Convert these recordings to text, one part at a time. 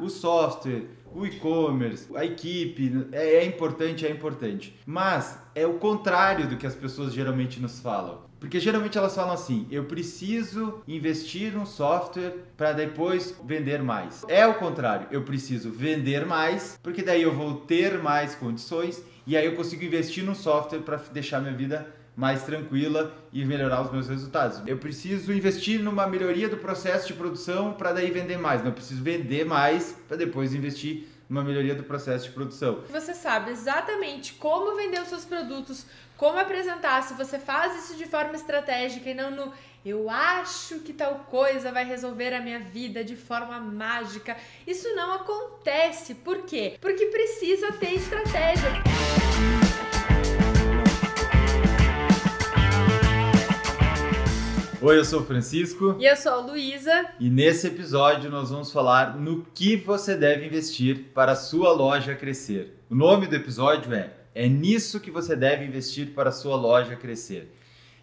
O software, o e-commerce, a equipe, é, é, importante, é importante. Mas é o contrário do que as pessoas geralmente nos falam. Porque geralmente elas falam assim: eu preciso investir no software para depois vender mais. É o contrário, eu preciso vender mais, porque daí eu vou ter mais condições e aí eu consigo investir no software para deixar minha vida mais tranquila e melhorar os meus resultados. Eu preciso investir numa melhoria do processo de produção para daí vender mais. Não, preciso vender mais para depois investir numa melhoria do processo de produção. Você sabe exatamente como vender os seus produtos, como apresentar, se você faz isso de forma estratégica e não no eu acho que tal coisa vai resolver a minha vida de forma mágica. Isso não acontece. Por quê? Porque precisa ter estratégia. Oi, eu sou o Francisco. E eu sou a Luísa. E nesse episódio nós vamos falar no que você deve investir para a sua loja crescer. O nome do episódio é É nisso que você deve investir para a sua loja crescer.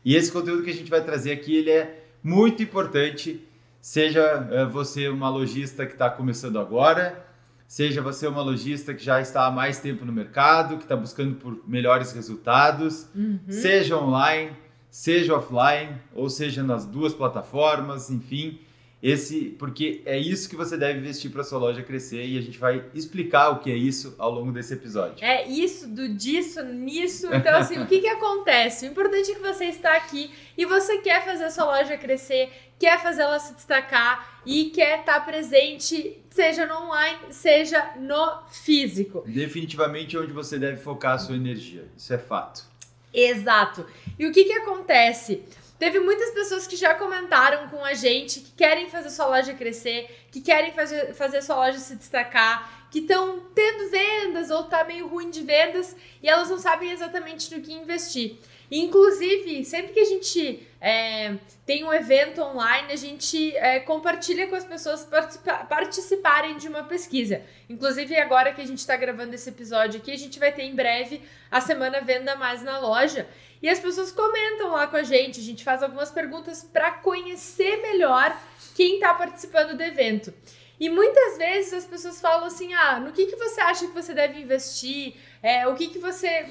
E esse conteúdo que a gente vai trazer aqui, ele é muito importante, seja eh, você uma lojista que está começando agora, seja você uma lojista que já está há mais tempo no mercado, que está buscando por melhores resultados, uhum. seja online, seja offline, ou seja nas duas plataformas, enfim. Esse, porque é isso que você deve investir para sua loja crescer e a gente vai explicar o que é isso ao longo desse episódio. É isso, do disso, nisso. Então, assim, o que, que acontece? O importante é que você está aqui e você quer fazer a sua loja crescer, quer fazer ela se destacar e quer estar presente, seja no online, seja no físico. Definitivamente onde você deve focar a sua energia. Isso é fato. Exato. E o que, que acontece? Teve muitas pessoas que já comentaram com a gente que querem fazer sua loja crescer, que querem fazer, fazer sua loja se destacar, que estão tendo vendas ou tá meio ruim de vendas e elas não sabem exatamente no que investir. Inclusive, sempre que a gente é, tem um evento online, a gente é, compartilha com as pessoas participa participarem de uma pesquisa. Inclusive, agora que a gente está gravando esse episódio aqui, a gente vai ter em breve a semana Venda Mais na loja. E as pessoas comentam lá com a gente, a gente faz algumas perguntas para conhecer melhor quem está participando do evento. E muitas vezes as pessoas falam assim: ah, no que, que você acha que você deve investir? É, o que, que você.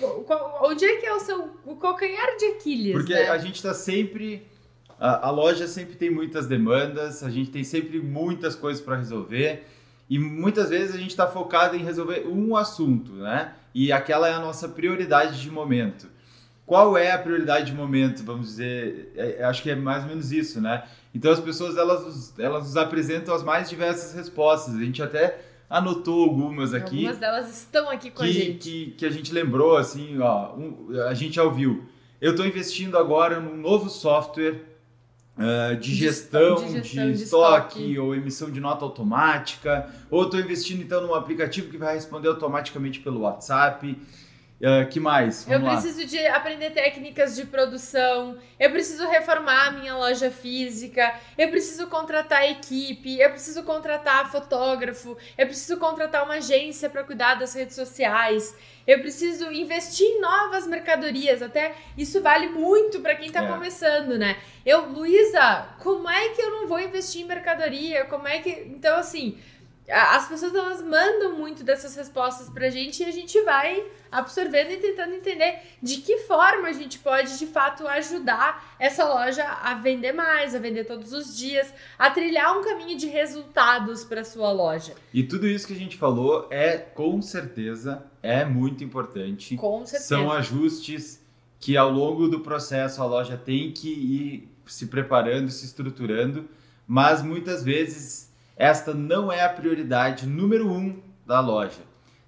Onde é que é o seu o calcanhar de Aquiles? Porque né? a gente está sempre. A, a, loja sempre tem muitas demandas, a gente tem sempre muitas coisas para resolver. E muitas vezes a gente está focado em resolver um assunto, né? E aquela é a nossa prioridade de momento. Qual é a prioridade de momento? Vamos dizer, é, é acho que é mais ou menos isso, né? Então as pessoas elas, elas nos apresentam as mais diversas respostas. A gente até anotou algumas aqui. Algumas delas estão aqui com que, a gente. Que, que a gente lembrou, assim, ó, um, a gente já ouviu. Eu estou investindo agora num novo software uh, de, gestão, de, gestão, de, de estoque, estoque, ou emissão de nota automática. Ou estou investindo então num aplicativo que vai responder automaticamente pelo WhatsApp. Uh, que mais? Vamos eu preciso lá. de aprender técnicas de produção, eu preciso reformar a minha loja física, eu preciso contratar equipe, eu preciso contratar fotógrafo, eu preciso contratar uma agência para cuidar das redes sociais, eu preciso investir em novas mercadorias, até isso vale muito para quem está é. começando, né? Eu, Luísa, como é que eu não vou investir em mercadoria? Como é que. Então, assim as pessoas elas mandam muito dessas respostas pra gente e a gente vai absorvendo e tentando entender de que forma a gente pode de fato ajudar essa loja a vender mais, a vender todos os dias, a trilhar um caminho de resultados para sua loja. E tudo isso que a gente falou é com certeza é muito importante. Com certeza. São ajustes que ao longo do processo a loja tem que ir se preparando, se estruturando, mas muitas vezes esta não é a prioridade número um da loja.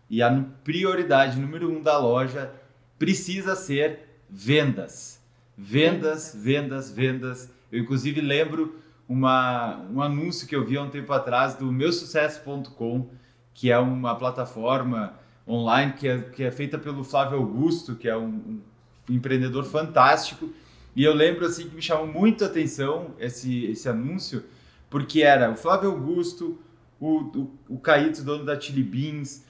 E a prioridade número um da loja precisa ser vendas. Vendas, vendas, vendas. Eu, inclusive, lembro uma, um anúncio que eu vi há um tempo atrás do meusucesso.com, que é uma plataforma online que é, que é feita pelo Flávio Augusto, que é um, um empreendedor fantástico. E eu lembro assim que me chamou muito a atenção esse, esse anúncio, porque era o Flávio Augusto, o, o, o Caíto, dono da Chili Beans,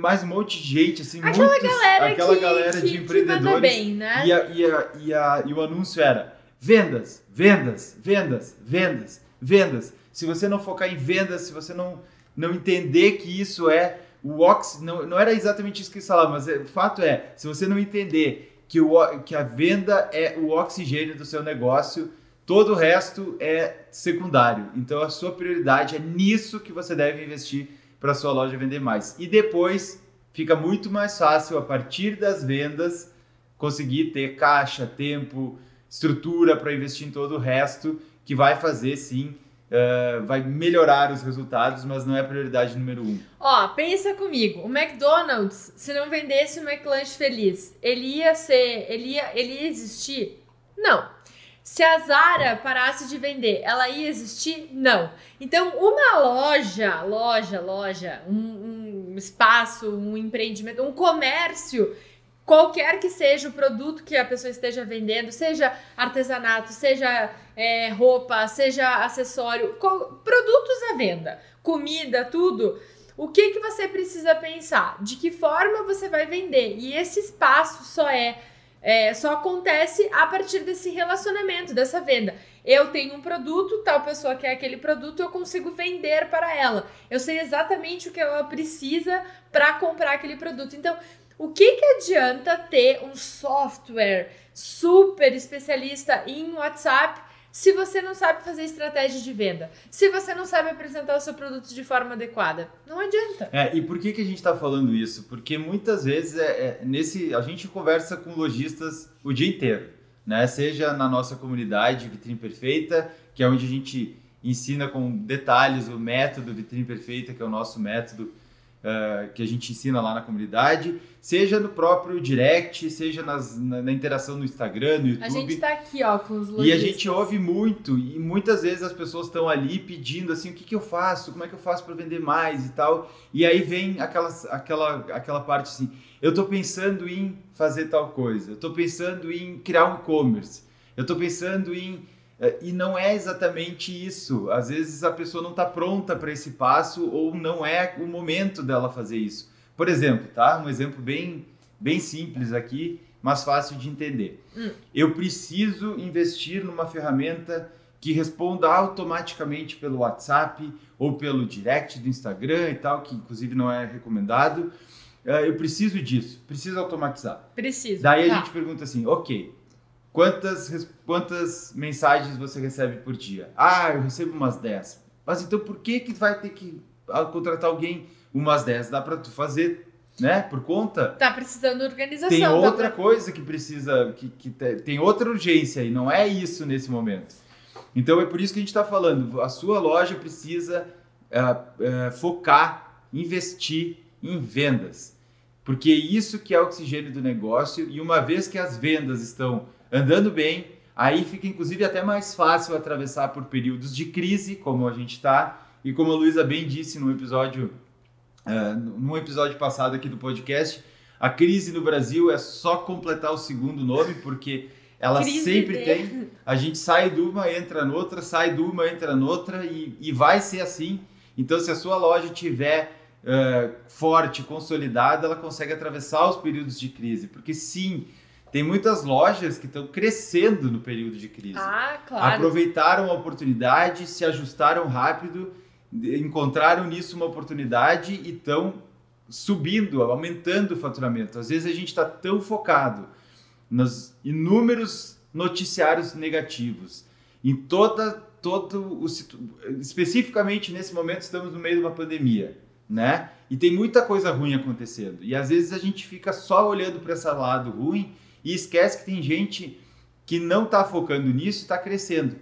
mais um monte de gente, assim, aquela muitos, galera aquela que, galera que, de empreendedores. Bem, né? e, a, e, a, e, a, e o anúncio era vendas, vendas, vendas, vendas, vendas. Se você não focar em vendas, se você não não entender que isso é o ox, não, não era exatamente isso que eles falavam, mas é, o fato é, se você não entender que, o, que a venda é o oxigênio do seu negócio, todo o resto é secundário. Então a sua prioridade é nisso que você deve investir para sua loja vender mais. E depois fica muito mais fácil a partir das vendas conseguir ter caixa, tempo, estrutura para investir em todo o resto que vai fazer sim uh, vai melhorar os resultados, mas não é a prioridade número um. Ó, pensa comigo, o McDonald's, se não vendesse o McLanche feliz, ele ia ser, ele ia, ele ia existir? Não. Se a Zara parasse de vender, ela ia existir? Não. Então, uma loja, loja, loja, um, um espaço, um empreendimento, um comércio qualquer que seja o produto que a pessoa esteja vendendo, seja artesanato, seja é, roupa, seja acessório, produtos à venda, comida, tudo. O que, que você precisa pensar? De que forma você vai vender? E esse espaço só é, é só acontece a partir desse relacionamento, dessa venda. Eu tenho um produto, tal pessoa quer aquele produto, eu consigo vender para ela. Eu sei exatamente o que ela precisa para comprar aquele produto. Então, o que, que adianta ter um software super especialista em WhatsApp se você não sabe fazer estratégia de venda? Se você não sabe apresentar o seu produto de forma adequada? Não adianta. É, e por que, que a gente está falando isso? Porque muitas vezes é, é, nesse a gente conversa com lojistas o dia inteiro, né? Seja na nossa comunidade Vitrine Perfeita, que é onde a gente ensina com detalhes o método Vitrine Perfeita, que é o nosso método uh, que a gente ensina lá na comunidade, seja no próprio direct, seja nas, na, na, interação no Instagram, no YouTube. A gente está aqui, ó, com os lojistas. E a gente ouve muito, e muitas vezes as pessoas estão ali pedindo assim, o que, que eu faço, como é que eu faço para vender mais e tal. E aí vem aquela, aquela, aquela parte assim, eu estou pensando em fazer tal coisa, eu estou pensando em criar um e-commerce, eu estou pensando em e não é exatamente isso. Às vezes a pessoa não está pronta para esse passo ou não é o momento dela fazer isso. Por exemplo, tá? Um exemplo bem, bem simples aqui, mas fácil de entender. Hum. Eu preciso investir numa ferramenta que responda automaticamente pelo WhatsApp ou pelo direct do Instagram e tal, que inclusive não é recomendado. É, eu preciso disso, preciso automatizar. Preciso. Daí tá. a gente pergunta assim, ok, Quantas, quantas mensagens você recebe por dia? Ah, eu recebo umas 10. Mas então por que que vai ter que ah, contratar alguém umas 10? Dá para tu fazer, né, por conta? Tá precisando de organização. Tem outra pra... coisa que precisa, que, que tem outra urgência e não é isso nesse momento. Então é por isso que a gente está falando. A sua loja precisa uh, uh, focar, investir em vendas. Porque é isso que é o oxigênio do negócio. E uma vez que as vendas estão andando bem, aí fica inclusive até mais fácil atravessar por períodos de crise, como a gente está, e como a Luísa bem disse no episódio, uh, num episódio passado aqui do podcast, a crise no Brasil é só completar o segundo nome, porque ela crise sempre de... tem. A gente sai de uma, entra noutra, sai de uma, entra noutra, e, e vai ser assim. Então, se a sua loja tiver uh, forte, consolidada, ela consegue atravessar os períodos de crise. Porque sim, tem muitas lojas que estão crescendo no período de crise. Ah, claro. Aproveitaram a oportunidade, se ajustaram rápido, encontraram nisso uma oportunidade e estão subindo, aumentando o faturamento. Às vezes a gente está tão focado nos inúmeros noticiários negativos, em toda, todo o especificamente nesse momento estamos no meio de uma pandemia, né? E tem muita coisa ruim acontecendo. E às vezes a gente fica só olhando para esse lado ruim e esquece que tem gente que não está focando nisso e está crescendo.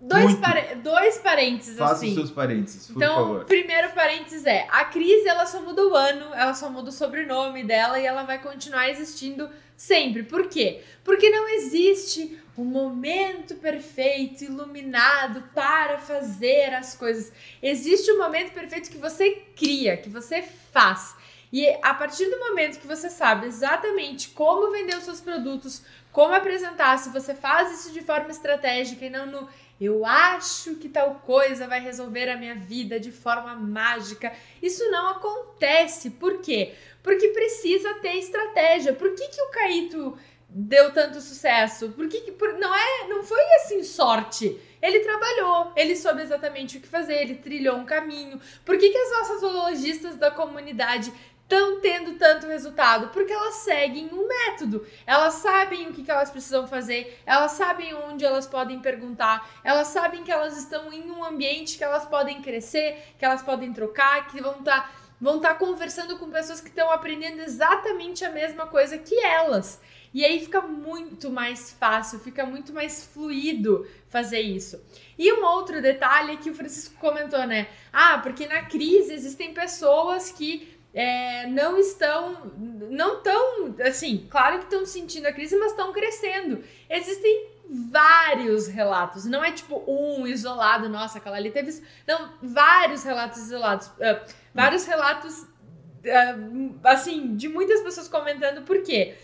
Dois, par... dois parênteses Faça assim. os seus parênteses, por então, favor. Primeiro parênteses é: a crise ela só muda o ano, ela só muda o sobrenome dela e ela vai continuar existindo sempre. Por quê? Porque não existe um momento perfeito, iluminado para fazer as coisas. Existe um momento perfeito que você cria, que você faz. E a partir do momento que você sabe exatamente como vender os seus produtos, como apresentar, se você faz isso de forma estratégica e não no eu acho que tal coisa vai resolver a minha vida de forma mágica. Isso não acontece. Por quê? Porque precisa ter estratégia. Por que, que o Caíto deu tanto sucesso? Por que, por, não é, não foi assim sorte. Ele trabalhou, ele soube exatamente o que fazer, ele trilhou um caminho. Por que, que as nossas zoologistas da comunidade estão tendo tanto resultado? Porque elas seguem um método. Elas sabem o que, que elas precisam fazer, elas sabem onde elas podem perguntar, elas sabem que elas estão em um ambiente que elas podem crescer, que elas podem trocar, que vão estar. Tá, vão estar tá conversando com pessoas que estão aprendendo exatamente a mesma coisa que elas. E aí fica muito mais fácil, fica muito mais fluido fazer isso. E um outro detalhe que o Francisco comentou, né? Ah, porque na crise existem pessoas que é, não estão, não estão, assim, claro que estão sentindo a crise, mas estão crescendo. Existem vários relatos, não é tipo um isolado, nossa, aquela ali teve. Não, vários relatos isolados, uh, vários relatos, uh, assim, de muitas pessoas comentando por quê?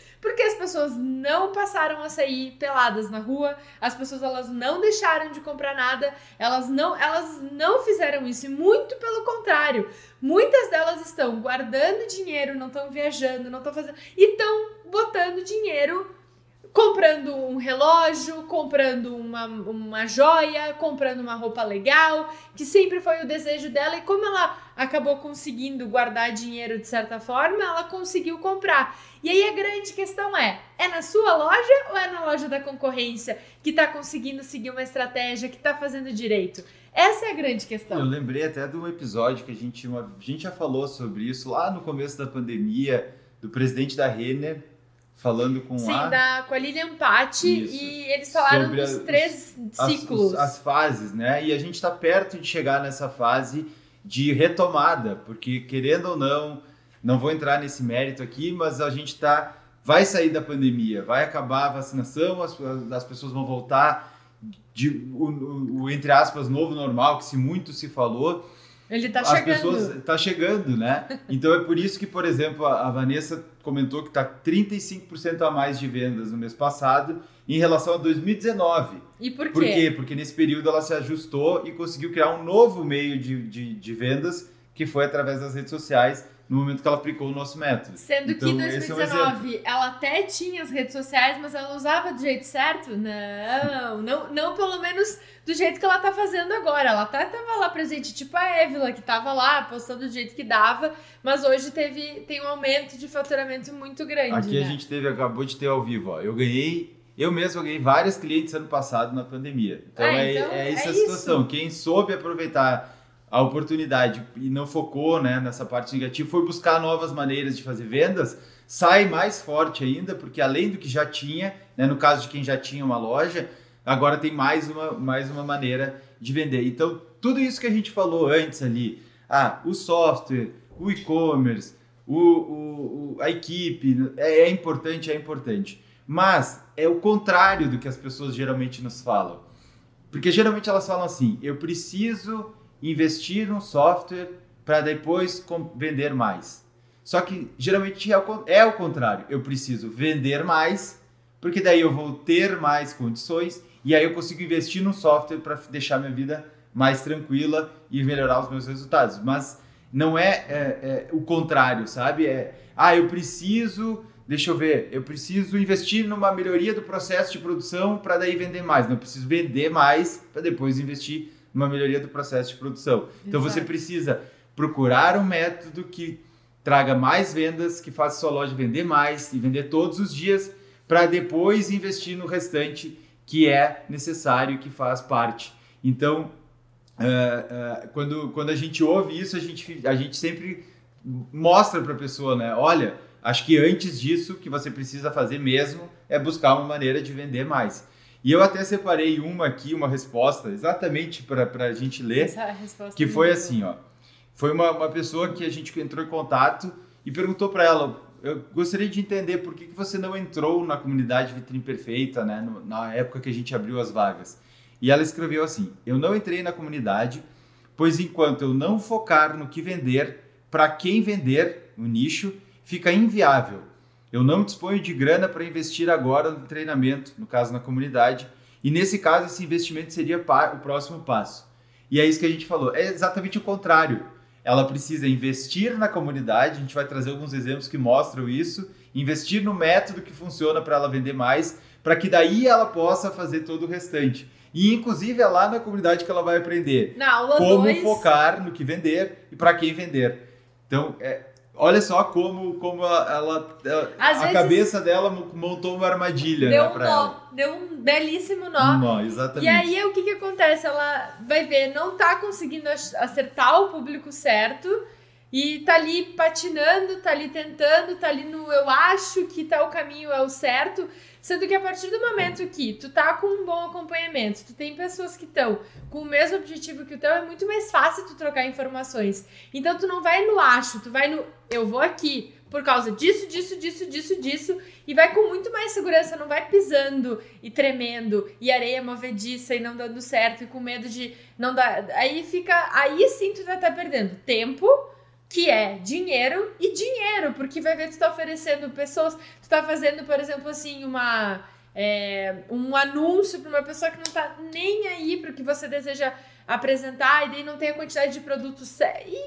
As pessoas não passaram a sair peladas na rua, as pessoas elas não deixaram de comprar nada, elas não, elas não fizeram isso, e muito pelo contrário. Muitas delas estão guardando dinheiro, não estão viajando, não estão fazendo, e estão botando dinheiro comprando um relógio, comprando uma, uma joia, comprando uma roupa legal, que sempre foi o desejo dela, e como ela acabou conseguindo guardar dinheiro de certa forma, ela conseguiu comprar. E aí a grande questão é: é na sua loja ou é na loja da concorrência que está conseguindo seguir uma estratégia, que está fazendo direito? Essa é a grande questão. Eu lembrei até de um episódio que a gente, uma, a gente já falou sobre isso lá no começo da pandemia, do presidente da Renner falando com Sim, a... da, com a Lilian Patti e eles falaram Sobre dos três ciclos. As, as, fases, né? E a gente está perto de chegar nessa fase de retomada, porque querendo ou não, não vou entrar nesse mérito aqui, mas a gente tá vai sair da pandemia, vai acabar a vacinação, as, as pessoas vão voltar de o, o, entre aspas novo normal que se muito se falou ele tá As chegando. pessoas tá chegando, né? Então é por isso que, por exemplo, a, Vanessa comentou que tá 35% a mais de vendas no mês passado em relação a 2019. E por quê? Por quê? Porque nesse período ela se ajustou e conseguiu criar um novo meio de, de, de vendas que foi através das redes sociais no momento que ela aplicou o nosso método. Sendo então, que em 2019 é um ela até tinha as redes sociais, mas ela usava do jeito certo? Não, não, não pelo menos do jeito que ela tá fazendo agora. Ela até tava lá presente, tipo a Évila, que tava lá postando do jeito que dava, mas hoje teve tem um aumento de faturamento muito grande. Aqui né? a gente teve, acabou de ter ao vivo, ó. Eu ganhei eu mesmo ganhei vários clientes ano passado na pandemia. Então, ah, é, então é, é, essa é a situação. Isso. Quem soube aproveitar a oportunidade e não focou né, nessa parte negativa, foi buscar novas maneiras de fazer vendas, sai mais forte ainda, porque além do que já tinha, né, no caso de quem já tinha uma loja, agora tem mais uma, mais uma maneira de vender. Então, tudo isso que a gente falou antes ali, ah, o software, o e-commerce, o, o, a equipe, é, é importante, é importante. Mas é o contrário do que as pessoas geralmente nos falam. Porque geralmente elas falam assim: eu preciso investir no software para depois vender mais. Só que geralmente é o, é o contrário. Eu preciso vender mais, porque daí eu vou ter mais condições e aí eu consigo investir no software para deixar minha vida mais tranquila e melhorar os meus resultados. Mas não é, é, é, o contrário, sabe? É, ah, eu preciso, deixa eu ver, eu preciso investir numa melhoria do processo de produção para daí vender mais. Não, eu preciso vender mais para depois investir uma melhoria do processo de produção. Exato. Então você precisa procurar um método que traga mais vendas, que faça sua loja vender mais e vender todos os dias, para depois investir no restante que é necessário, que faz parte. Então, uh, uh, quando, quando a gente ouve isso, a gente, a gente sempre mostra para a pessoa, né? Olha, acho que antes disso, que você precisa fazer mesmo é buscar uma maneira de vender mais. E eu até separei uma aqui, uma resposta, exatamente para a gente ler, que foi assim, ó. Foi uma, uma pessoa que a gente entrou em contato e perguntou para ela, eu gostaria de entender por que, que você não entrou na comunidade Vitrine Perfeita, né, no, na época que a gente abriu as vagas. E ela escreveu assim: Eu não entrei na comunidade, pois enquanto eu não focar no que vender, para quem vender, no nicho, fica inviável. Eu não disponho de grana para investir agora no treinamento, no caso na comunidade, e nesse caso esse investimento seria o próximo passo. E é isso que a gente falou, é exatamente o contrário. Ela precisa investir na comunidade, a gente vai trazer alguns exemplos que mostram isso, investir no método que funciona para ela vender mais, para que daí ela possa fazer todo o restante. E inclusive é lá na comunidade que ela vai aprender como dois- focar no que vender e para quem vender. Então, é, olha só como, como ela, ela- a cabeça dela montou uma armadilha Deu né, um nó, ela. deu um belíssimo nó. Um nó, exatamente. E aí, o que que acontece? Ela vai ver, não tá conseguindo acertar o público certo e tá ali patinando, tá ali tentando, tá ali no eu acho que tá o caminho é o certo, sendo que a partir do momento que tu tá com um bom acompanhamento, tu tem pessoas que estão com o mesmo objetivo que o teu, é muito mais fácil tu trocar informações. Então tu não vai no acho, tu vai no eu vou aqui por causa disso, disso, disso, disso, disso e vai com muito mais segurança, não vai pisando e tremendo e areia movediça e não dando certo e com medo de não dar. Aí fica. Aí sim tu vai estar perdendo tempo, que é dinheiro e dinheiro, porque vai ver tu tá oferecendo pessoas, tu tá fazendo, por exemplo, assim, uma. é, um anúncio para uma pessoa que não tá nem aí para o que você deseja apresentar e daí não tem a quantidade de produtos.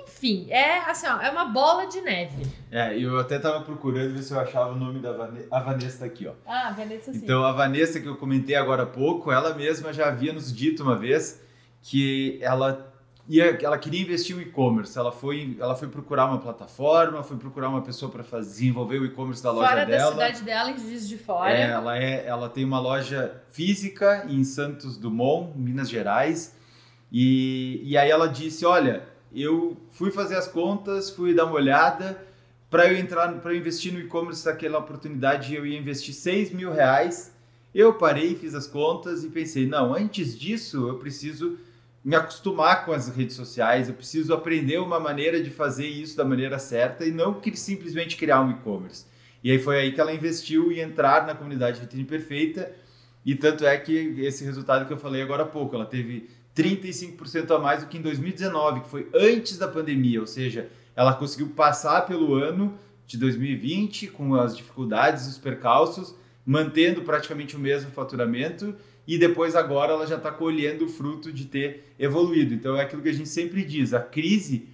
Enfim, é assim, ó, é uma bola de neve. É, eu até tava procurando ver se eu achava o nome da Vane- a Vanessa tá aqui, ó. Ah, Vanessa sim. Então a Vanessa que eu comentei agora há pouco, ela mesma já havia nos dito uma vez que ela ia, ela queria investir em e-commerce. Ela foi, ela foi procurar uma plataforma, foi procurar uma pessoa para desenvolver o e-commerce da loja Fora da dela. cidade dela, em Juiz de Fora. É, ela, é, ela tem uma loja física em Santos Dumont, Minas Gerais. E, e aí ela disse: Olha, eu fui fazer as contas, fui dar uma olhada. Para eu entrar, para eu investir no e-commerce daquela oportunidade, eu ia investir 6 mil reais. Eu parei, fiz as contas e pensei: não, antes disso eu preciso me acostumar com as redes sociais, eu preciso aprender uma maneira de fazer isso da maneira certa e não que simplesmente criar um e-commerce. E aí foi aí que ela investiu em entrar na comunidade Vitrine Perfeita. E tanto é que esse resultado que eu falei agora há pouco, ela teve 35% a mais do que em 2019, que foi antes da pandemia, ou seja, ela conseguiu passar pelo ano de 2020 com as dificuldades e os percalços, mantendo praticamente o mesmo faturamento e depois agora ela já está colhendo o fruto de ter evoluído. Então é aquilo que a gente sempre diz, a crise,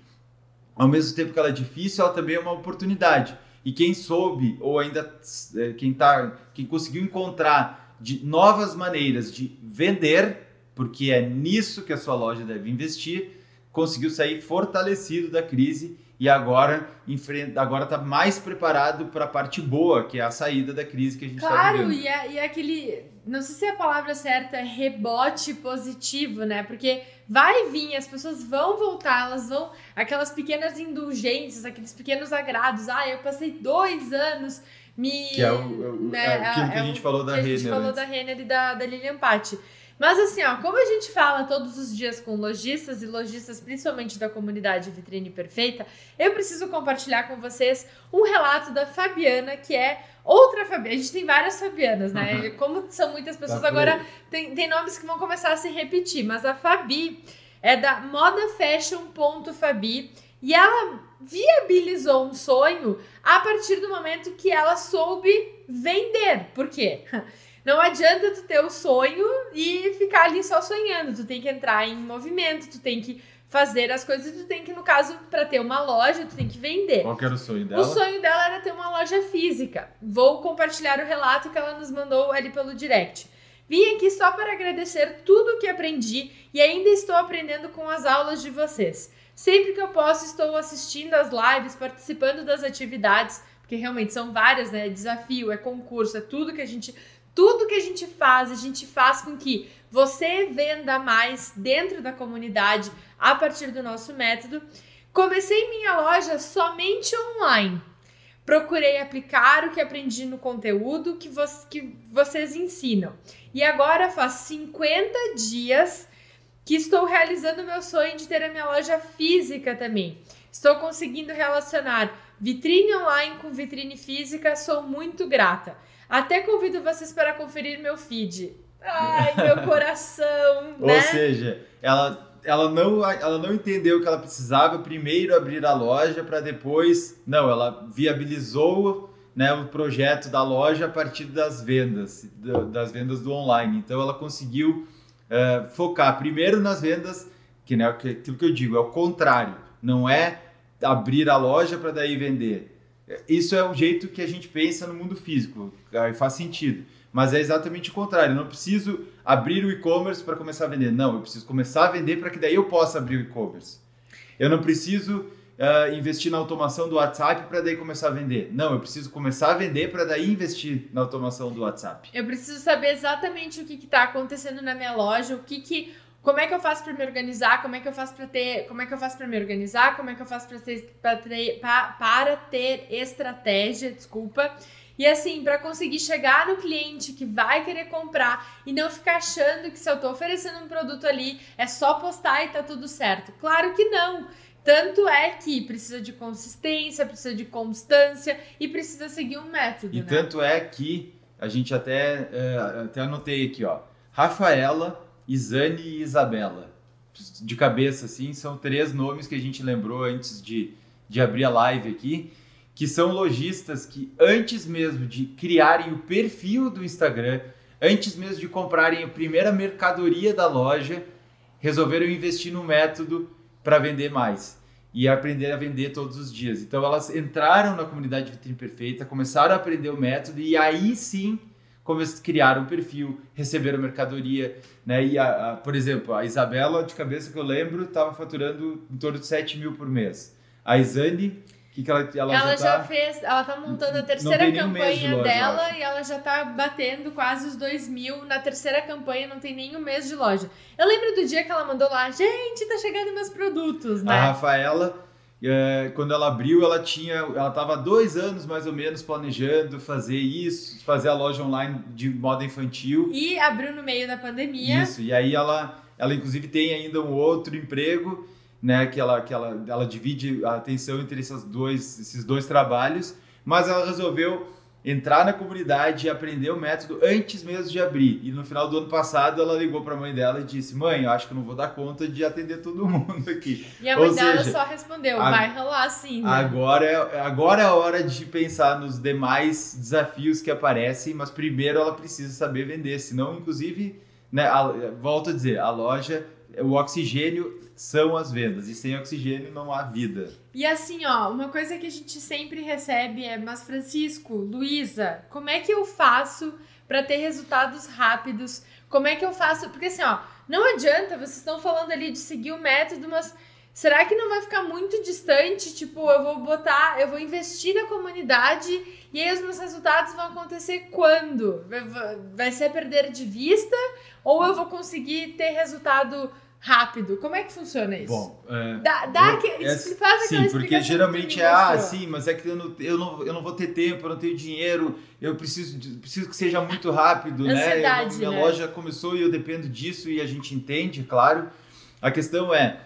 ao mesmo tempo que ela é difícil, ela também é uma oportunidade. E quem soube ou ainda eh, quem tá, quem conseguiu encontrar de novas maneiras de vender, porque é nisso que a sua loja deve investir, conseguiu sair fortalecido da crise e agora enfrenta, agora está mais preparado para a parte boa, que é a saída da crise que a gente está Claro, vivendo. e é, e é aquele. Não sei se a palavra certa é rebote positivo, né? Porque vai vir, as pessoas vão voltar, elas vão. Aquelas pequenas indulgências, aqueles pequenos agrados. Ah, eu passei dois anos me. Que é o- o- né, é aquilo que a o gente falou da que A gente Renner falou da Renner e da, da Lilian Patti. Mas assim, ó, como a gente fala todos os dias com lojistas e lojistas, principalmente da comunidade Vitrine Perfeita, eu preciso compartilhar com vocês um relato da Fabiana, que é outra Fabiana. A gente tem várias Fabianas, né? Como são muitas pessoas, Tá agora tem, tem nomes que vão começar a se repetir, mas a Fabi é da modafashion.fabi e ela viabilizou um sonho a partir do momento que ela soube vender. Por quê? Não adianta tu ter o sonho e ficar ali só sonhando. Tu tem que entrar em movimento, tu tem que fazer as coisas, tu tem que, no caso, para ter uma loja, tu tem que vender. Qual que era o sonho dela? O sonho dela era ter uma loja física. Vou compartilhar o relato que ela nos mandou ali pelo direct. Vim aqui só para agradecer tudo o que aprendi e ainda estou aprendendo com as aulas de vocês. Sempre que eu posso, estou assistindo as lives, participando das atividades, porque realmente são várias, né? É desafio, é concurso, é tudo que a gente. Tudo que a gente faz, a gente faz com que você venda mais dentro da comunidade a partir do nosso método. Comecei minha loja somente online. Procurei aplicar o que aprendi no conteúdo que, vo que vocês ensinam. E agora faz 50 dias que estou realizando meu sonho de ter a minha loja física também. Estou conseguindo relacionar vitrine online com vitrine física, sou muito grata. Até convido vocês para conferir meu feed. Ai, meu coração, Ou né? seja, ela, ela, não, ela não entendeu que ela precisava primeiro abrir a loja para depois. Não, ela viabilizou né, o projeto da loja a partir das vendas, das vendas do online. Então ela conseguiu eh, focar primeiro nas vendas, que né, que- aquilo que eu digo, é o contrário. Não é abrir a loja para daí vender. Isso é o jeito que a gente pensa no mundo físico, aí faz sentido. Mas é exatamente o contrário. Eu não preciso abrir o e-commerce para começar a vender. Não, eu preciso começar a vender para que daí eu possa abrir o e-commerce. Eu não preciso uh, investir na automação do WhatsApp para daí começar a vender. Não, eu preciso começar a vender para daí investir na automação do WhatsApp. Eu preciso saber exatamente o que está acontecendo na minha loja, o que que como é que eu faço para me organizar? Como é que eu faço para ter? Como é que eu faço para me organizar? Como é que eu faço para ter, ter, para ter estratégia? Desculpa. E assim, para conseguir chegar no cliente que vai querer comprar e não ficar achando que se eu tô oferecendo um produto ali é só postar e tá tudo certo. Claro que não. Tanto é que precisa de consistência, precisa de constância e precisa seguir um método. E né? tanto é que a gente até, é, até anotei aqui, ó. Rafaela, Isane e Isabela. De cabeça, assim, são três nomes que a gente lembrou antes de, de abrir a live aqui, que são lojistas que antes mesmo de criarem o perfil do Instagram, antes mesmo de comprarem a primeira mercadoria da loja, resolveram investir no método para vender mais e aprender a vender todos os dias. Então elas entraram na comunidade Vitrine Perfeita, começaram a aprender o método e aí sim criaram um perfil, receberam mercadoria, né? E a, a, por exemplo, a Isabela, de cabeça que eu lembro, estava faturando em torno de 7 mil por mês. A Isane que, que ela, ela, ela já, já tá, fez, ela tá montando a terceira campanha loja, dela e ela já tá batendo quase os dois mil na terceira campanha, não tem nem um mês de loja. Eu lembro do dia que ela mandou lá, gente, tá chegando meus produtos, né? A Rafaela, é, quando ela abriu, ela tinha, ela tava dois anos mais ou menos planejando fazer isso, fazer a loja online de moda infantil. E abriu no meio da pandemia. Isso, e aí ela, ela inclusive tem ainda um outro emprego né, que ela, que ela, ela divide a atenção entre esses dois, esses dois trabalhos, mas ela resolveu entrar na comunidade e aprender o método antes mesmo de abrir. E no final do ano passado ela ligou para a mãe dela e disse: "Mãe, eu acho que eu não vou dar conta de atender todo mundo aqui". E a mãe Ou dela seja, só respondeu: a, "Vai rolar sim". Né? Agora é agora é a hora de pensar nos demais desafios que aparecem, mas primeiro ela precisa saber vender, senão inclusive, né, a, volto a dizer, a loja, o oxigênio são as vendas. E sem oxigênio não há vida. E assim, ó, uma coisa que a gente sempre recebe é: Mas Francisco, Luísa, como é que eu faço para ter resultados rápidos? Como é que eu faço? Porque assim, ó, não adianta, vocês estão falando ali de seguir o método, mas será que não vai ficar muito distante? Tipo, eu vou botar, eu vou investir na comunidade e aí os meus resultados vão acontecer quando? Vai ser perder de vista? Ou eu vou conseguir ter resultado rápido. Como é que funciona isso? Bom, é, dá, dá eu, que, é, faz Sim, porque geralmente é, ah, sim, mas é que eu não, eu, não, eu não vou ter tempo, eu não tenho dinheiro, eu preciso, preciso que seja muito rápido, né? Eu, minha né? loja começou e eu dependo disso e a gente entende, claro. A questão é,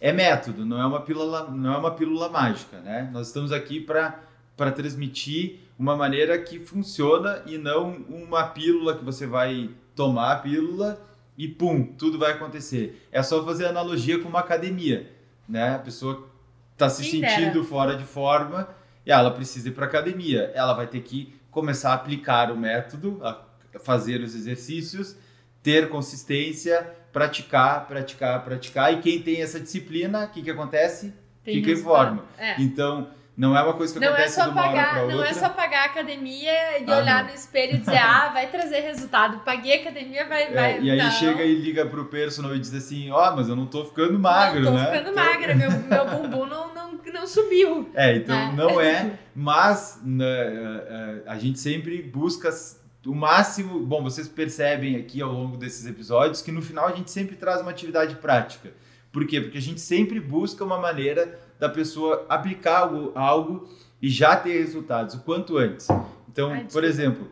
é método, não é uma pílula, não é uma pílula mágica, né? Nós estamos aqui para para transmitir uma maneira que funciona e não uma pílula que você vai tomar a pílula e pum, tudo vai acontecer. É só fazer analogia com uma academia, né? A pessoa está se sentindo fora de forma e ela precisa ir para academia. Ela vai ter que começar a aplicar o método, a fazer os exercícios, ter consistência, praticar, praticar, praticar. E quem tem essa disciplina, o que, que acontece? Tem Fica em forma. É. Então, não é uma coisa que não é acontece é só de pagar, hora para outra. Não é só pagar a academia e ah, olhar não. no espelho e dizer, ah, vai trazer resultado. Paguei a academia, vai... É, vai e aí não. chega e liga pro personal e diz assim, ó, oh, mas eu não tô ficando magro, não tô né? ficando tô... magra, meu, meu bumbum não, não, não subiu. É, então é. não é, mas né, é, é, a gente sempre busca o máximo... Bom, vocês percebem aqui ao longo desses episódios que no final a gente sempre traz uma atividade prática. Por quê? Porque a gente sempre busca uma maneira da pessoa aplicar algo, algo e já ter resultados o quanto antes. Então, Ai, por exemplo,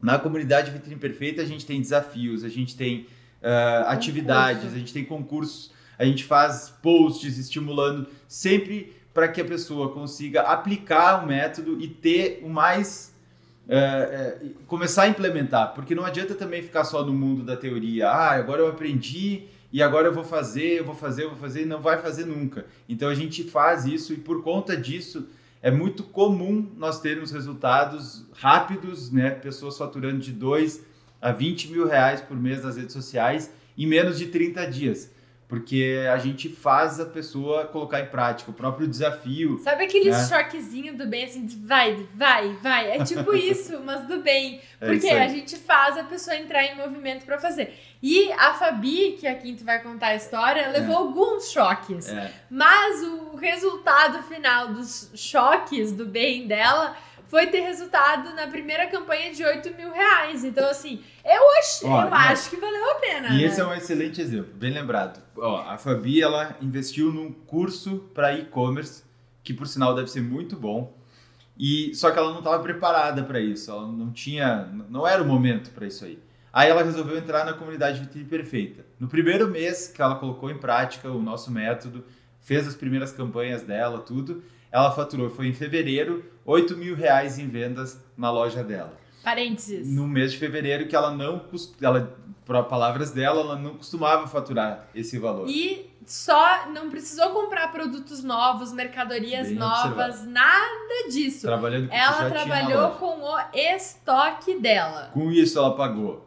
na comunidade Vitrine Perfeita a gente tem desafios, a gente tem uh, atividades, a gente tem concursos, a gente faz posts estimulando sempre para que a pessoa consiga aplicar o método e ter o mais é, é, começar a implementar, porque não adianta também ficar só no mundo da teoria. Ah, agora eu aprendi e agora eu vou fazer, eu vou fazer, eu vou fazer, e não vai fazer nunca. Então a gente faz isso e por conta disso é muito comum nós termos resultados rápidos, né? Pessoas faturando de 2 a 20 mil reais por mês nas redes sociais em menos de 30 dias. Porque a gente faz a pessoa colocar em prática o próprio desafio. Sabe aquele né? choquezinho do bem, assim, de vai, vai, vai? É tipo isso, mas do bem. É Porque aí. a gente faz a pessoa entrar em movimento pra fazer. E a Fabi, que é a Quinto vai contar a história, levou alguns choques. É, Mas o resultado final dos choques do bem dela foi ter resultado na primeira campanha de 8 mil reais. Então, assim, eu, ach... Ó, eu não. acho que valeu a pena. E né? esse é um excelente exemplo, bem lembrado. Ó, a Fabi ela investiu num curso para e-commerce, que por sinal deve ser muito bom. E só que ela não estava preparada para isso, ela não tinha, não era o momento para isso aí. Aí ela resolveu entrar na comunidade Vitrine Perfeita. No primeiro mês que ela colocou em prática o nosso método, fez as primeiras campanhas dela, tudo, ela faturou, foi em fevereiro, 8 mil reais em vendas na loja dela Parênteses. no mês de fevereiro que ela não ela para palavras dela ela não costumava faturar esse valor E só não precisou comprar produtos novos, mercadorias Bem novas, nada disso. trabalhando com Ela trabalhou com o estoque dela. com isso ela pagou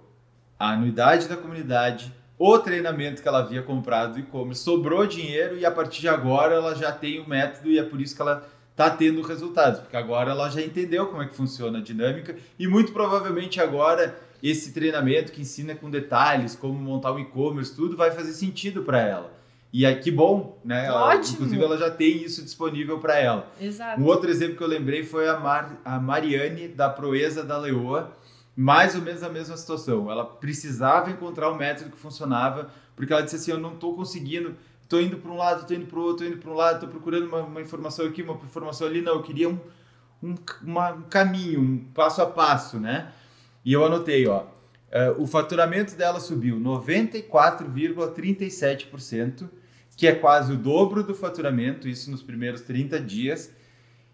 a anuidade da comunidade o treinamento que ela havia comprado do e-commerce sobrou dinheiro e a partir de agora ela já tem o método e é por isso que ela está tendo resultados porque agora ela já entendeu como é que funciona a dinâmica e muito provavelmente agora esse treinamento que ensina com detalhes como montar um e-commerce tudo vai fazer sentido para ela e aí que bom né Ela- Ótimo. inclusive ela já tem isso disponível para ela Exato. um outro exemplo que eu lembrei foi a, Mar- a Mariane da Proeza da Leoa, mais ou menos a mesma situação. Ela precisava encontrar um método que funcionava, porque ela disse assim: Eu não estou conseguindo, estou indo para um lado, estou indo para o outro, estou indo para um lado, estou procurando uma, uma informação aqui, uma informação ali. Não, eu queria um, um, uma- um caminho, um passo a passo, né? E eu anotei, ó. eh, o faturamento dela subiu 94,37%, que é quase o dobro do faturamento, isso nos primeiros 30 dias.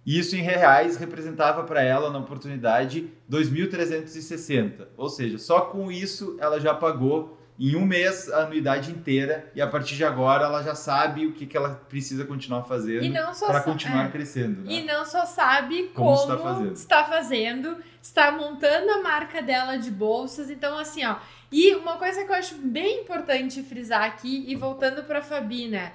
E isso em reais representava para ela na oportunidade 2.360. Ou seja, só com isso ela já pagou em um mês a anuidade inteira e a partir de agora ela já sabe o que, que ela precisa continuar fazendo para continuar é. crescendo. Né? E não só sabe Como como, está fazendo. está fazendo, está montando a marca dela de bolsas. Então, assim, ó. E uma coisa que eu acho bem importante frisar aqui, e voltando para a Fabi, né?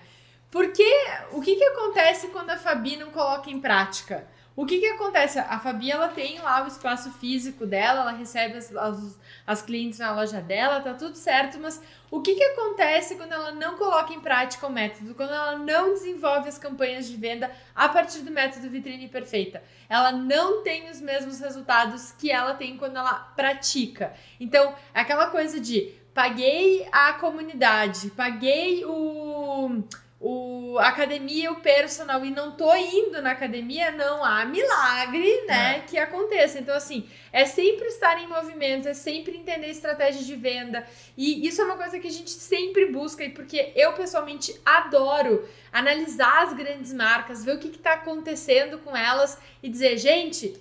Porque o que, que acontece quando a Fabi não coloca em prática? O que, que acontece? A Fabi ela tem lá o espaço físico dela, ela recebe as, as, as clientes na loja dela, tá tudo certo, mas o que, que acontece quando ela não coloca em prática o método? Quando ela não desenvolve as campanhas de venda a partir do método vitrine perfeita? Ela não tem os mesmos resultados que ela tem quando ela pratica. Então, aquela coisa de paguei a comunidade, paguei o o a academia, o personal e não tô indo na academia, não há milagre, né, que aconteça. Então assim, é sempre estar em movimento, é sempre entender estratégia de venda. E isso é uma coisa que a gente sempre busca e porque eu pessoalmente adoro analisar as grandes marcas, ver o que está acontecendo com elas e dizer, gente,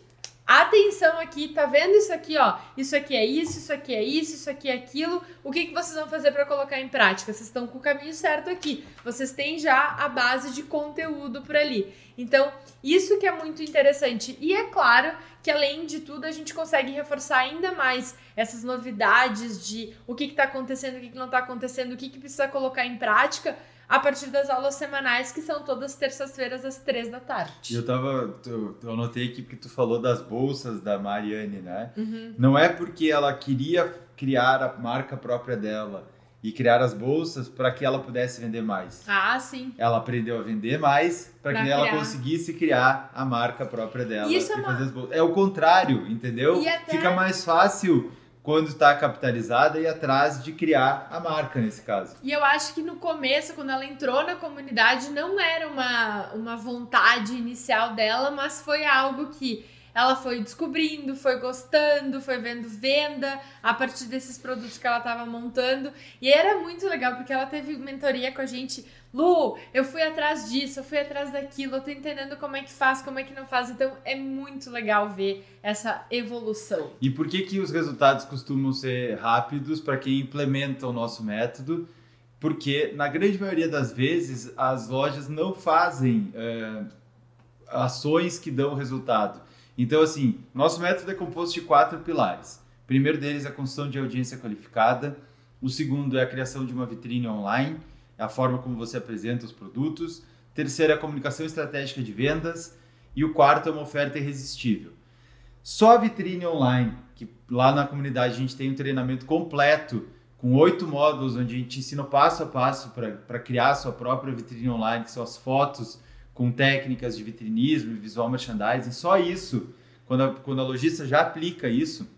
atenção aqui, tá vendo isso aqui, ó? Isso aqui é isso, isso aqui é isso, isso aqui é aquilo. O que, que vocês vão fazer para colocar em prática? Vocês estão com o caminho certo aqui. Vocês têm já a base de conteúdo por ali. Então, isso que é muito interessante. E é claro que além de tudo a gente consegue reforçar ainda mais essas novidades de o que está acontecendo, o que, que não está acontecendo, o que, que precisa colocar em prática a partir das aulas semanais, que são todas terças-feiras às três da tarde. Eu tava. Eu, eu anotei aqui porque tu falou das bolsas da Mariane, né? Uhum. Não é porque ela queria criar a marca própria dela e criar as bolsas para que ela pudesse vender mais. Ah, sim. Ela aprendeu a vender mais para que Pra ela criar. conseguisse criar a marca própria dela Isso e é uma-. É o contrário, entendeu? E até- Fica mais fácil quando está capitalizada e atrás de criar a marca nesse caso. E eu acho que no começo, quando ela entrou na comunidade, não era uma, uma vontade inicial dela, mas foi algo que ela foi descobrindo, foi gostando, foi vendo venda a partir desses produtos que ela estava montando. E era muito legal, porque ela teve mentoria com a gente. Lu, eu fui atrás disso, eu fui atrás daquilo, eu tô entendendo como é que faz, como é que não faz. Então é muito legal ver essa evolução. E por que, que os resultados costumam ser rápidos para quem implementa o nosso método? Porque, na grande maioria das vezes, as lojas não fazem é, ações que dão resultado. Então, assim, nosso método é composto de quatro pilares. O primeiro deles é a construção de audiência qualificada. O segundo é a criação de uma vitrine online. a forma como você apresenta os produtos. Terceiro é a comunicação estratégica de vendas. E o quarto é uma oferta irresistível. Só a vitrine online, que lá na comunidade a gente tem um treinamento completo com oito módulos, onde a gente ensina passo a passo para criar a sua própria vitrine online, que são as fotos com técnicas de vitrinismo e visual merchandising. Só isso, quando a, quando a lojista já aplica isso,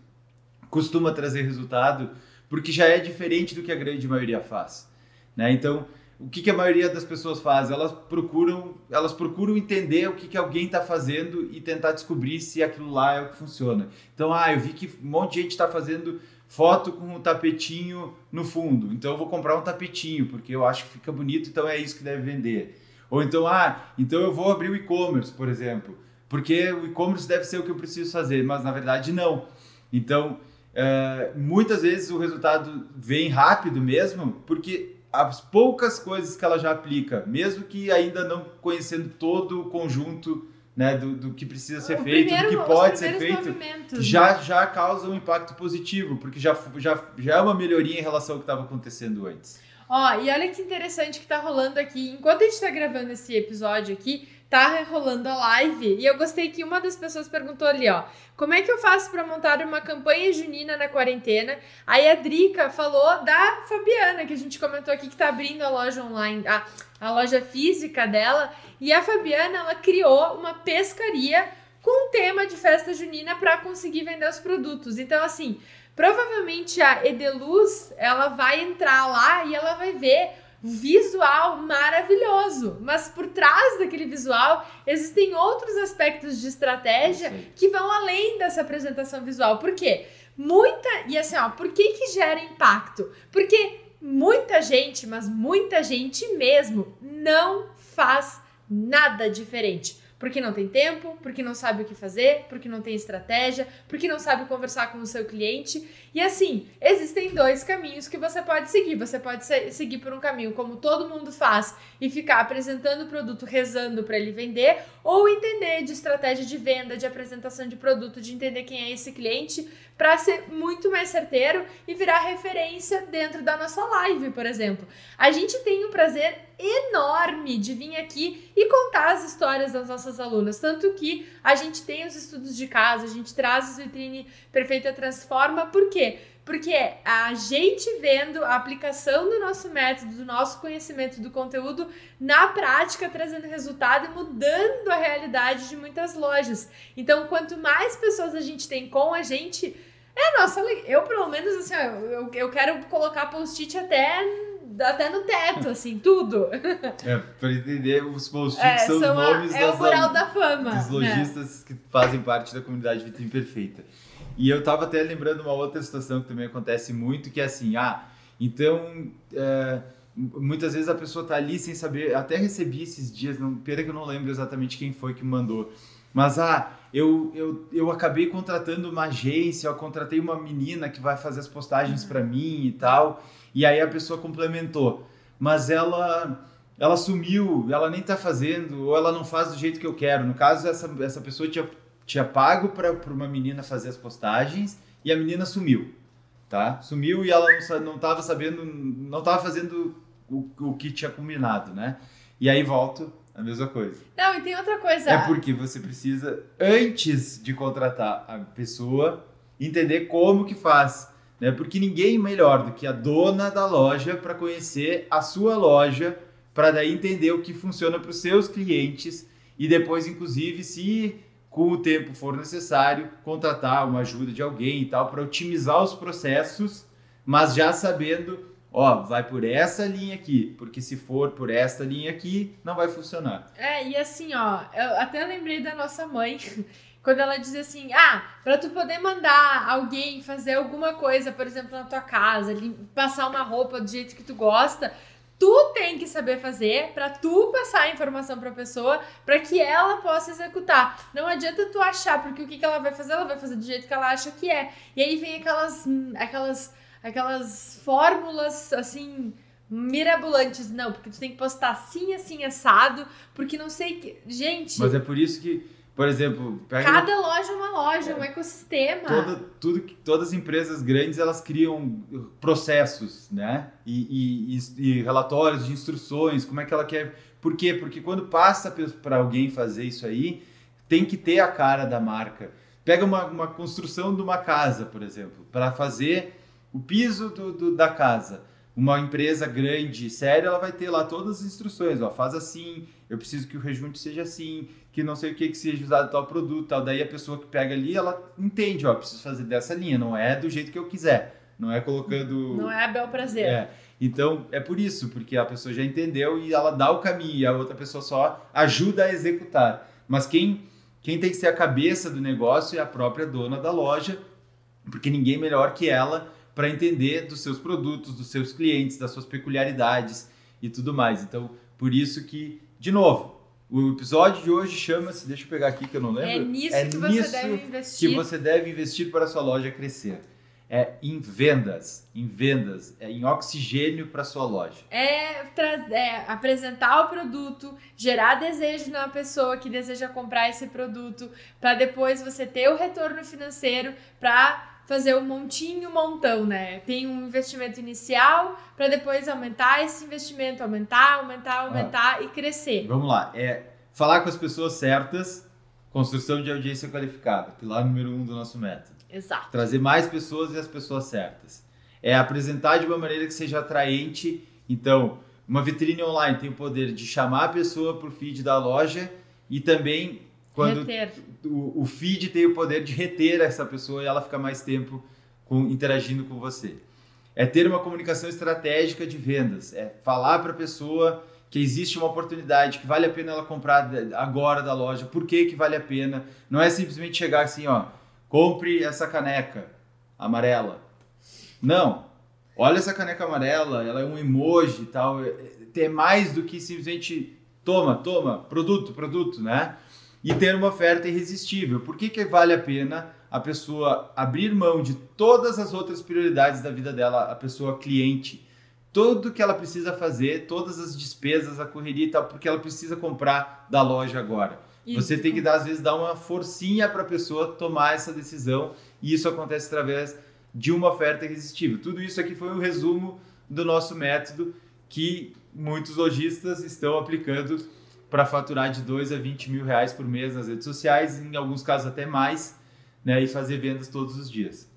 costuma trazer resultado, porque já é diferente do que a grande maioria faz. Né? Então, o que, que, a maioria das pessoas faz? Elas procuram, elas procuram entender o que, que alguém está fazendo e tentar descobrir se aquilo lá é o que funciona. Então, ah, eu vi que um monte de gente está fazendo foto com um tapetinho no fundo. Então eu vou comprar um tapetinho, porque eu acho que fica bonito, então é isso que deve vender. Ou então, ah, então eu vou abrir o e-commerce, por exemplo, porque o e-commerce deve ser o que eu preciso fazer, mas na verdade não. Então, é, muitas vezes o resultado vem rápido mesmo, porque as poucas coisas que ela já aplica, mesmo que ainda não conhecendo todo o conjunto né, do, do que precisa ser o feito, primeiro, do que pode ser feito, já, já causa um impacto positivo, porque já, já, já é uma melhoria em relação ao que estava acontecendo antes. Ó, e olha que interessante que tá rolando aqui. Enquanto a gente tá gravando esse episódio aqui, tá rolando a live. E eu gostei que uma das pessoas perguntou ali, ó. Como é que eu faço para montar uma campanha junina na quarentena? Aí a Drica falou da Fabiana, que a gente comentou aqui que tá abrindo a loja online, a, a loja física dela. E a Fabiana, ela criou uma pescaria com tema de festa junina para conseguir vender os produtos. Então, assim, Provavelmente a Edeluz, ela vai entrar lá e ela vai ver visual maravilhoso, mas por trás daquele visual existem outros aspectos de estratégia que vão além dessa apresentação visual. Por quê? Muita e assim, ó, por que que gera impacto? Porque muita gente, mas muita gente mesmo não faz nada diferente porque não tem tempo, porque não sabe o que fazer, porque não tem estratégia, porque não sabe conversar com o seu cliente. E assim, existem dois caminhos que você pode seguir. Você pode seguir por um caminho como todo mundo faz e ficar apresentando o produto, rezando para ele vender, ou entender de estratégia de venda, de apresentação de produto, de entender quem é esse cliente, para ser muito mais certeiro e virar referência dentro da nossa live, por exemplo. A gente tem o prazer enorme de vir aqui e contar as histórias das nossas alunas, tanto que a gente tem os estudos de casa, a gente traz os vitrine perfeita transforma, por quê? Porque a gente vendo a aplicação do nosso método, do nosso conhecimento do conteúdo na prática, trazendo resultado e mudando a realidade de muitas lojas. Então, quanto mais pessoas a gente tem com a gente, é nossa. Eu, pelo menos, assim, eu, eu quero colocar post-it até até no teto, assim, tudo. É, pra entender, os post-its é, são, os nomes a, é das, o mural da fama, dos né? lojistas né? que fazem parte da comunidade Vitrine Perfeita. E eu tava até lembrando uma outra situação que também acontece muito, que é assim, ah, então... É, muitas vezes a pessoa tá ali sem saber, até recebi esses dias, não, pena que eu não lembro exatamente quem foi que mandou, mas ah, eu, eu, eu acabei contratando uma agência, eu contratei uma menina que vai fazer as postagens uhum. para mim e tal, e aí a pessoa complementou, mas ela ela sumiu, ela nem tá fazendo, ou ela não faz do jeito que eu quero. No caso, essa, essa pessoa tinha tinha pago para uma menina fazer as postagens e a menina sumiu, tá? Sumiu e ela não, não tava sabendo, não tava fazendo o, o que tinha combinado, né? E aí volto a mesma coisa. Não, e tem outra coisa. É porque você precisa, antes de contratar a pessoa, entender como que faz. Né? Porque ninguém melhor do que a dona da loja para conhecer a sua loja, para daí entender o que funciona para os seus clientes e depois, inclusive, se com o tempo for necessário, contratar uma ajuda de alguém e tal, para otimizar os processos, mas já sabendo, ó, vai por essa linha aqui, porque se for por esta linha aqui, não vai funcionar. É, e assim, ó, eu até lembrei da nossa mãe. Quando ela dizia assim, ah, para tu poder mandar alguém fazer alguma coisa, por exemplo, na tua casa, passar uma roupa do jeito que tu gosta, tu tem que saber fazer para tu passar a informação para a pessoa para que ela possa executar. Não adianta tu achar porque o que, que ela vai fazer, ela vai fazer do jeito que ela acha que é. E aí vem aquelas aquelas aquelas fórmulas assim mirabolantes, não, porque tu tem que postar assim assim assado, porque não sei que, gente. Mas é por isso que Por exemplo, cada loja é uma loja, é um ecossistema. Toda, tudo que todas as empresas grandes elas criam processos, né? E, e, e, relatórios de instruções, como é que ela quer. Por quê? Porque quando passa para alguém fazer isso aí, tem que ter a cara da marca. Pega uma, uma construção de uma casa, por exemplo, para fazer o piso do, do, da casa uma empresa grande, séria, ela vai ter lá todas as instruções, ó, faz assim, eu preciso que o rejunte seja assim, que não sei o que que seja usado tal produto, tal. Daí a pessoa que pega ali, ela entende, ó, preciso fazer dessa linha, não é do jeito que eu quiser, não é colocando Não é a bel prazer. É. Então, é por isso, porque a pessoa já entendeu e ela dá o caminho e a outra pessoa só ajuda a executar. Mas quem quem tem que ser a cabeça do negócio é a própria dona da loja, porque ninguém melhor que ela para entender dos seus produtos, dos seus clientes, das suas peculiaridades e tudo mais. Então, por isso que, de novo, o episódio de hoje chama-se, deixa eu pegar aqui que eu não lembro. É nisso, é que, nisso você deve investir. que você deve investir para a sua loja crescer. É em vendas, em vendas, é em oxigênio para sua loja. É, é apresentar o produto, gerar desejo na pessoa que deseja comprar esse produto, para depois você ter o retorno financeiro para fazer um montinho, montão, né? Tem um investimento inicial para depois aumentar esse investimento, aumentar, aumentar, aumentar ah, e crescer. Vamos lá, é falar com as pessoas certas, construção de audiência qualificada, pilar número um do nosso método. Exato. Trazer mais pessoas e as pessoas certas. É apresentar de uma maneira que seja atraente. Então, uma vitrine online tem o poder de chamar a pessoa para o feed da loja e também quando o, o, feed tem o poder de reter essa pessoa e ela fica mais tempo com, interagindo com você. É ter uma comunicação estratégica de vendas, é falar para a pessoa que existe uma oportunidade, que vale a pena ela comprar agora da loja, por que, que vale a pena. Não é simplesmente chegar assim, ó, compre essa caneca amarela. Não. Olha essa caneca amarela, ela é um emoji e tal. É, é mais do que simplesmente toma, toma, produto, produto, né? E ter uma oferta irresistível. Por que, que vale a pena a pessoa abrir mão de todas as outras prioridades da vida dela, a pessoa cliente? Tudo que ela precisa fazer, todas as despesas, a correria e tal, porque ela precisa comprar da loja agora. Isso. Você tem que dar, às vezes, dar uma forcinha para a pessoa tomar essa decisão e isso acontece através de uma oferta irresistível. Tudo isso aqui foi um resumo do nosso método que muitos lojistas estão aplicando para faturar de 2 a 20 mil reais por mês nas redes sociais, em alguns casos até mais, né? E fazer vendas todos os dias.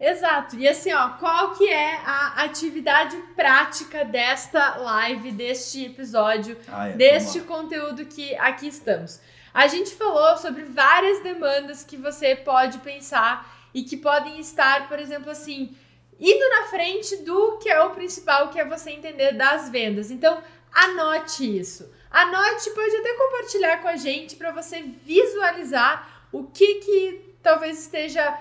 Exato. E assim, ó, qual que é a atividade prática desta live, deste episódio, ah, é, deste conteúdo que aqui estamos? A gente falou sobre várias demandas que você pode pensar e que podem estar, por exemplo, assim, indo na frente do que é o principal, que é você entender das vendas. Então, anote isso. Anote, pode até compartilhar com a gente para você visualizar o que que talvez esteja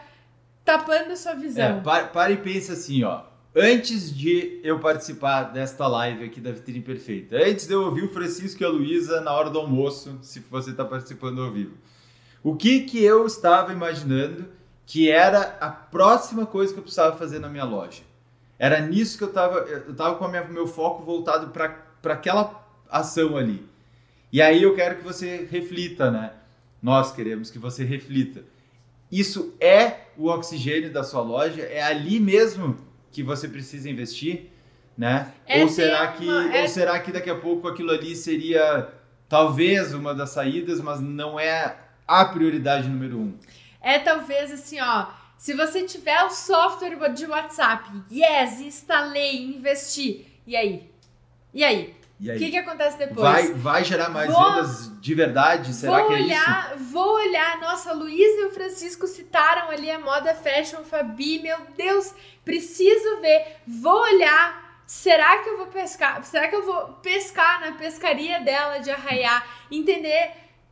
tapando a sua visão. É, para, para e pensa assim, ó. Antes de eu participar desta live aqui da Vitrine Perfeita, antes de eu ouvir o Francisco e a Luísa na hora do almoço, se você está participando ao vivo, o que que eu estava imaginando que era a próxima coisa que eu precisava fazer na minha loja? Era nisso que eu estava, eu estava com o meu foco voltado para aquela ação ali. E aí eu quero que você reflita, né? Nós queremos que você reflita. Isso é o oxigênio da sua loja? É ali mesmo que você precisa investir, né? É ou será que uma, é... ou será que daqui a pouco aquilo ali seria talvez uma das saídas, mas não é a prioridade número um? É talvez assim, ó. Se você tiver o software de WhatsApp, yes, instalei, investi. E aí? E aí? O que, que acontece depois? Vai, vai gerar mais vou, vendas de verdade? Será que é olhar, isso? Vou olhar. Nossa, Luiz e o Francisco citaram ali a moda fashion Fabi. Meu Deus, preciso ver. Vou olhar. Será que eu vou pescar? Será que eu vou pescar na pescaria dela de arraiar? Entender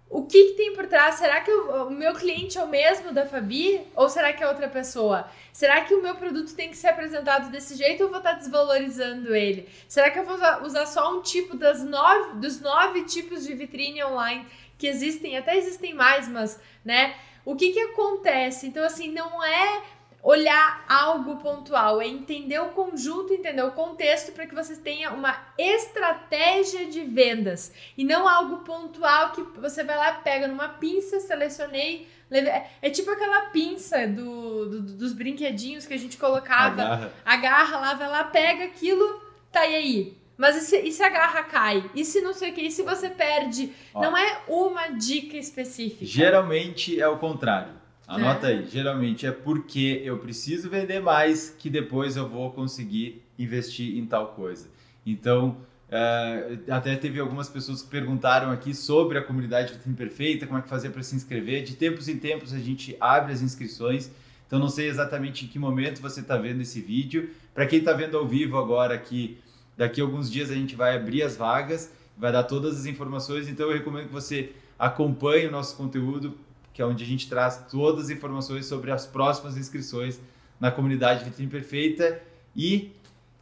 o que, que, tem por trás? Será que o, meu cliente é o mesmo da Fabi? Ou será que é outra pessoa? Será que o meu produto tem que ser apresentado desse jeito ou eu vou estar desvalorizando ele? Será que eu vou usar só um tipo das nove, dos nove tipos de vitrine online que existem? Até existem mais, mas, né? O que que acontece? Então, assim, não é olhar algo pontual, é entender o conjunto, entender o contexto para que você tenha uma estratégia de vendas e não algo pontual que você vai lá, pega numa pinça, selecionei. É, é tipo aquela pinça do, do, dos brinquedinhos que a gente colocava, agarra. agarra lá, vai lá, pega aquilo, tá e aí? Mas e se, e se a garra cai? E se não sei o que? E se você perde? Ó, não é uma dica específica. Geralmente é o contrário Anota é. aí. Geralmente é porque eu preciso vender mais que depois eu vou conseguir investir em tal coisa. Então, é, até teve algumas pessoas que perguntaram aqui sobre a comunidade Vitrine Perfeita, como é que fazer para se inscrever. De tempos em tempos a gente abre as inscrições. Então, não sei exatamente em que momento você está vendo esse vídeo. Para quem está vendo ao vivo agora aqui, daqui a alguns dias a gente vai abrir as vagas, vai dar todas as informações. Então, eu recomendo que você acompanhe o nosso conteúdo que é onde a gente traz todas as informações sobre as próximas inscrições na comunidade Vitrine Perfeita. E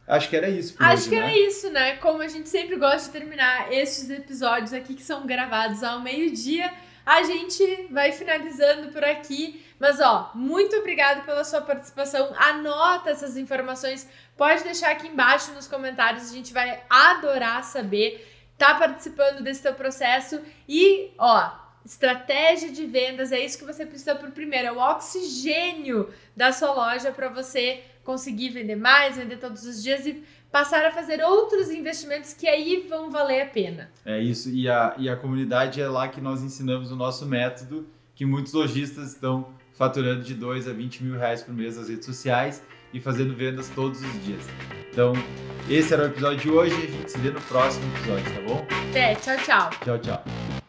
acho que era isso. acho hoje, que né? era isso, né? Como a gente sempre gosta de terminar estes episódios aqui que são gravados ao meio-dia, a gente vai finalizando por aqui. Mas ó, muito obrigado pela sua participação. Anota essas informações, pode deixar aqui embaixo nos comentários, a gente vai adorar saber. Tá participando desse teu processo e, ó, Estratégia de vendas é isso que você precisa por primeiro, é o oxigênio da sua loja para você conseguir vender mais, vender todos os dias e passar a fazer outros investimentos que aí vão valer a pena. É isso, e a, e a comunidade é lá que nós ensinamos o nosso método, que muitos lojistas estão faturando de 2 a 20 mil reais por mês nas redes sociais e fazendo vendas todos os dias. Então, esse era o episódio de hoje, a gente se vê no próximo episódio, tá bom? Até, tchau, tchau. Tchau, tchau.